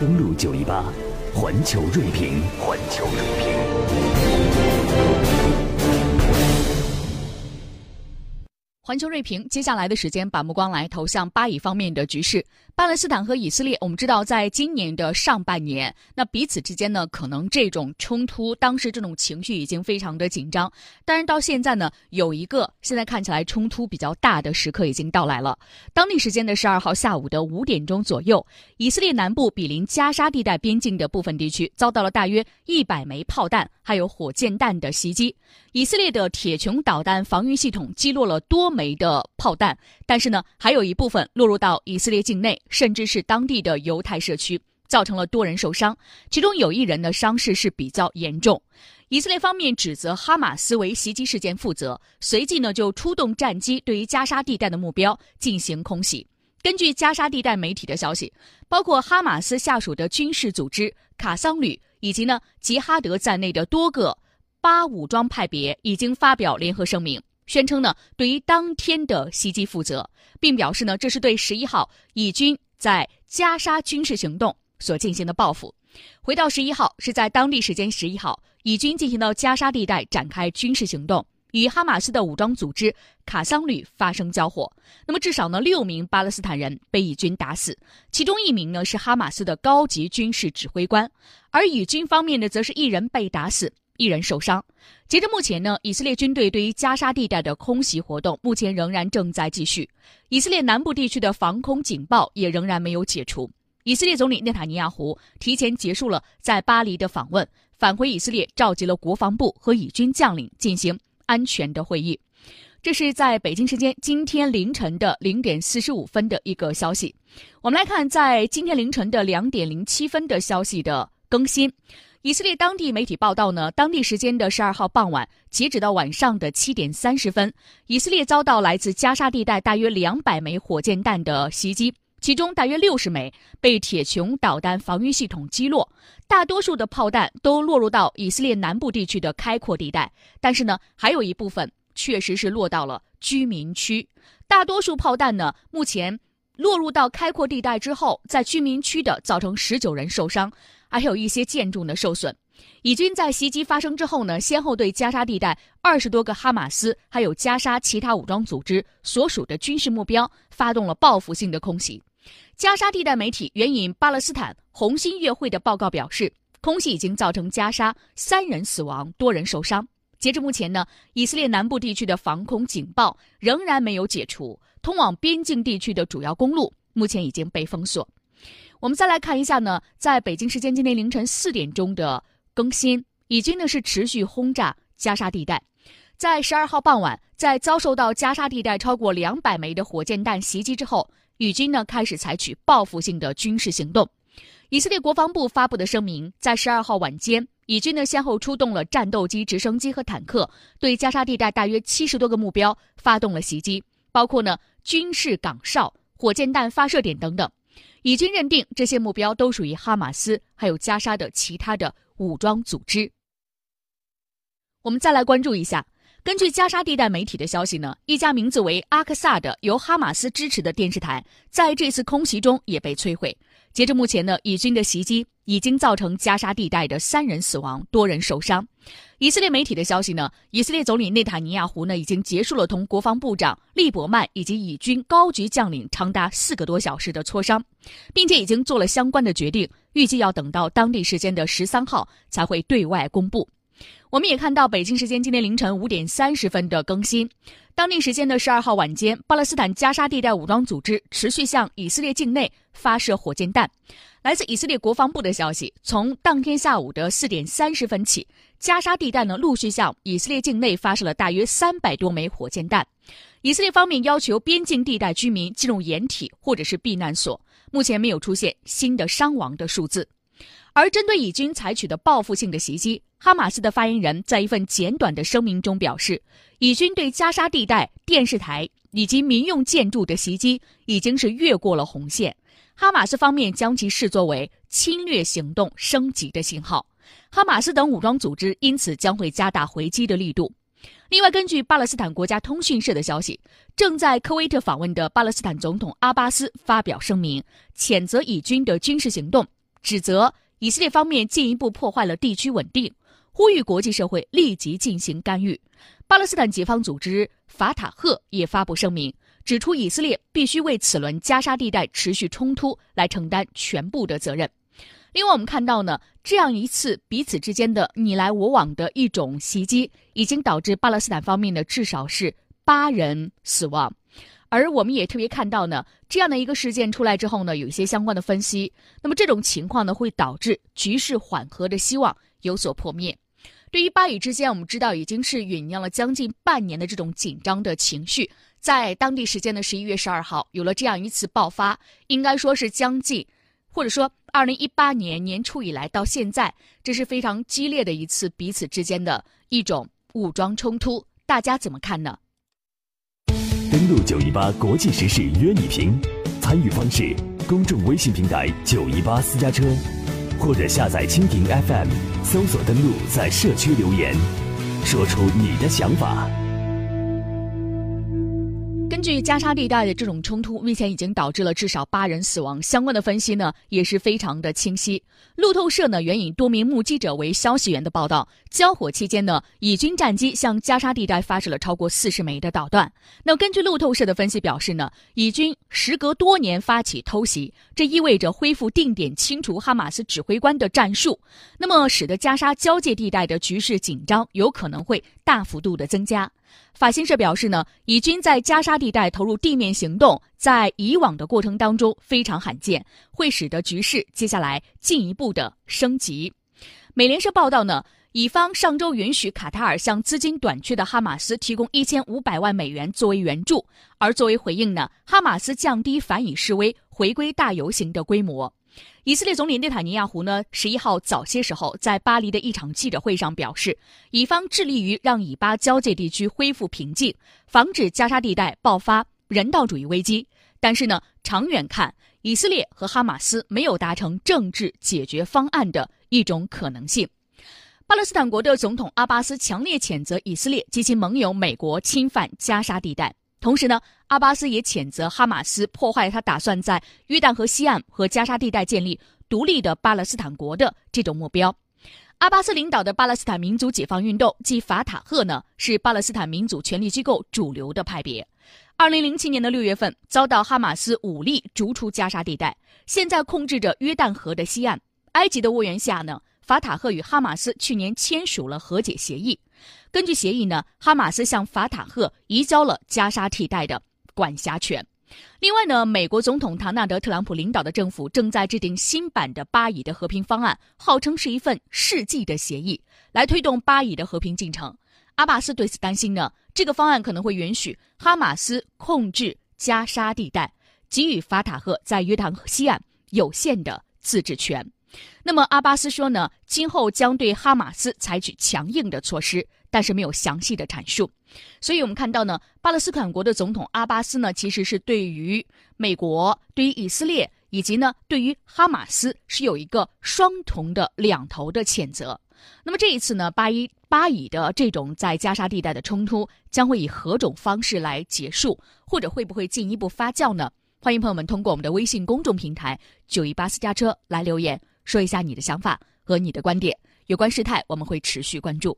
登录九一八，环球锐评，环球锐评。环球锐评，接下来的时间把目光来投向巴以方面的局势。巴勒斯坦和以色列，我们知道，在今年的上半年，那彼此之间呢，可能这种冲突，当时这种情绪已经非常的紧张。但是，到现在呢，有一个现在看起来冲突比较大的时刻已经到来了。当地时间的十二号下午的五点钟左右，以色列南部比邻加沙地带边境的部分地区遭到了大约一百枚炮弹还有火箭弹的袭击。以色列的铁穹导弹防御系统击落了多枚枚的炮弹，但是呢，还有一部分落入到以色列境内，甚至是当地的犹太社区，造成了多人受伤，其中有一人的伤势是比较严重。以色列方面指责哈马斯为袭击事件负责，随即呢就出动战机对于加沙地带的目标进行空袭。根据加沙地带媒体的消息，包括哈马斯下属的军事组织卡桑旅以及呢吉哈德在内的多个。巴武装派别已经发表联合声明，宣称呢对于当天的袭击负责，并表示呢这是对十一号以军在加沙军事行动所进行的报复。回到十一号，是在当地时间十一号，以军进行到加沙地带展开军事行动，与哈马斯的武装组织卡桑旅发生交火。那么至少呢六名巴勒斯坦人被以军打死，其中一名呢是哈马斯的高级军事指挥官，而以军方面呢则是一人被打死。一人受伤。截至目前呢，以色列军队对于加沙地带的空袭活动目前仍然正在继续。以色列南部地区的防空警报也仍然没有解除。以色列总理内塔尼亚胡提前结束了在巴黎的访问，返回以色列召集了国防部和以军将领进行安全的会议。这是在北京时间今天凌晨的零点四十五分的一个消息。我们来看，在今天凌晨的两点零七分的消息的更新。以色列当地媒体报道呢，当地时间的十二号傍晚，截止到晚上的七点三十分，以色列遭到来自加沙地带大约两百枚火箭弹的袭击，其中大约六十枚被铁穹导弹防御系统击落，大多数的炮弹都落入到以色列南部地区的开阔地带，但是呢，还有一部分确实是落到了居民区。大多数炮弹呢，目前落入到开阔地带之后，在居民区的造成十九人受伤。还有一些建筑呢受损。以军在袭击发生之后呢，先后对加沙地带二十多个哈马斯还有加沙其他武装组织所属的军事目标发动了报复性的空袭。加沙地带媒体援引巴勒斯坦红新月会的报告表示，空袭已经造成加沙三人死亡，多人受伤。截至目前呢，以色列南部地区的防空警报仍然没有解除，通往边境地区的主要公路目前已经被封锁。我们再来看一下呢，在北京时间今天凌晨四点钟的更新，以军呢是持续轰炸加沙地带。在十二号傍晚，在遭受到加沙地带超过两百枚的火箭弹袭击之后，以军呢开始采取报复性的军事行动。以色列国防部发布的声明，在十二号晚间，以军呢先后出动了战斗机、直升机和坦克，对加沙地带大约七十多个目标发动了袭击，包括呢军事岗哨、火箭弹发射点等等。以军认定这些目标都属于哈马斯，还有加沙的其他的武装组织。我们再来关注一下，根据加沙地带媒体的消息呢，一家名字为阿克萨的由哈马斯支持的电视台，在这次空袭中也被摧毁。截至目前呢，以军的袭击已经造成加沙地带的三人死亡，多人受伤。以色列媒体的消息呢，以色列总理内塔尼亚胡呢已经结束了同国防部长利伯曼以及以军高级将领长达四个多小时的磋商，并且已经做了相关的决定，预计要等到当地时间的十三号才会对外公布。我们也看到北京时间今天凌晨五点三十分的更新，当地时间的十二号晚间，巴勒斯坦加沙地带武装组织持续向以色列境内发射火箭弹。来自以色列国防部的消息，从当天下午的四点三十分起，加沙地带呢陆续向以色列境内发射了大约三百多枚火箭弹。以色列方面要求边境地带居民进入掩体或者是避难所，目前没有出现新的伤亡的数字。而针对以军采取的报复性的袭击，哈马斯的发言人在一份简短的声明中表示，以军对加沙地带电视台以及民用建筑的袭击已经是越过了红线。哈马斯方面将其视作为侵略行动升级的信号，哈马斯等武装组织因此将会加大回击的力度。另外，根据巴勒斯坦国家通讯社的消息，正在科威特访问的巴勒斯坦总统阿巴斯发表声明，谴责以军的军事行动。指责以色列方面进一步破坏了地区稳定，呼吁国际社会立即进行干预。巴勒斯坦解放组织法塔赫也发布声明，指出以色列必须为此轮加沙地带持续冲突来承担全部的责任。另外，我们看到呢，这样一次彼此之间的你来我往的一种袭击，已经导致巴勒斯坦方面的至少是八人死亡。而我们也特别看到呢，这样的一个事件出来之后呢，有一些相关的分析。那么这种情况呢，会导致局势缓和的希望有所破灭。对于巴以之间，我们知道已经是酝酿了将近半年的这种紧张的情绪，在当地时间的十一月十二号有了这样一次爆发，应该说是将近。或者说，二零一八年年初以来到现在，这是非常激烈的一次彼此之间的一种武装冲突，大家怎么看呢？登录九一八国际时事约你评，参与方式：公众微信平台九一八私家车，或者下载蜻蜓 FM，搜索登录在社区留言，说出你的想法。根据加沙地带的这种冲突，目前已经导致了至少八人死亡。相关的分析呢，也是非常的清晰。路透社呢援引多名目击者为消息源的报道，交火期间呢，以军战机向加沙地带发射了超过四十枚的导弹。那根据路透社的分析表示呢，以军时隔多年发起偷袭，这意味着恢复定点清除哈马斯指挥官的战术，那么使得加沙交界地带的局势紧张有可能会大幅度的增加。法新社表示呢，以军在加沙地带投入地面行动，在以往的过程当中非常罕见，会使得局势接下来进一步的升级。美联社报道呢，以方上周允许卡塔尔向资金短缺的哈马斯提供一千五百万美元作为援助，而作为回应呢，哈马斯降低反以示威、回归大游行的规模。以色列总理内塔尼亚胡呢，十一号早些时候在巴黎的一场记者会上表示，以方致力于让以巴交界地区恢复平静，防止加沙地带爆发人道主义危机。但是呢，长远看，以色列和哈马斯没有达成政治解决方案的一种可能性。巴勒斯坦国的总统阿巴斯强烈谴责以色列及其盟友美国侵犯加沙地带。同时呢，阿巴斯也谴责哈马斯破坏他打算在约旦河西岸和加沙地带建立独立的巴勒斯坦国的这种目标。阿巴斯领导的巴勒斯坦民族解放运动即法塔赫呢，是巴勒斯坦民主权力机构主流的派别。二零零七年的六月份，遭到哈马斯武力逐出加沙地带，现在控制着约旦河的西岸。埃及的斡旋下呢，法塔赫与哈马斯去年签署了和解协议。根据协议呢，哈马斯向法塔赫移交了加沙地带的管辖权。另外呢，美国总统唐纳德·特朗普领导的政府正在制定新版的巴以的和平方案，号称是一份世纪的协议，来推动巴以的和平进程。阿巴斯对此担心呢，这个方案可能会允许哈马斯控制加沙地带，给予法塔赫在约旦河西岸有限的自治权。那么阿巴斯说呢，今后将对哈马斯采取强硬的措施，但是没有详细的阐述。所以我们看到呢，巴勒斯坦国的总统阿巴斯呢，其实是对于美国、对于以色列以及呢对于哈马斯是有一个双重的两头的谴责。那么这一次呢，巴以巴以的这种在加沙地带的冲突将会以何种方式来结束，或者会不会进一步发酵呢？欢迎朋友们通过我们的微信公众平台“九一八私家车”来留言。说一下你的想法和你的观点，有关事态我们会持续关注。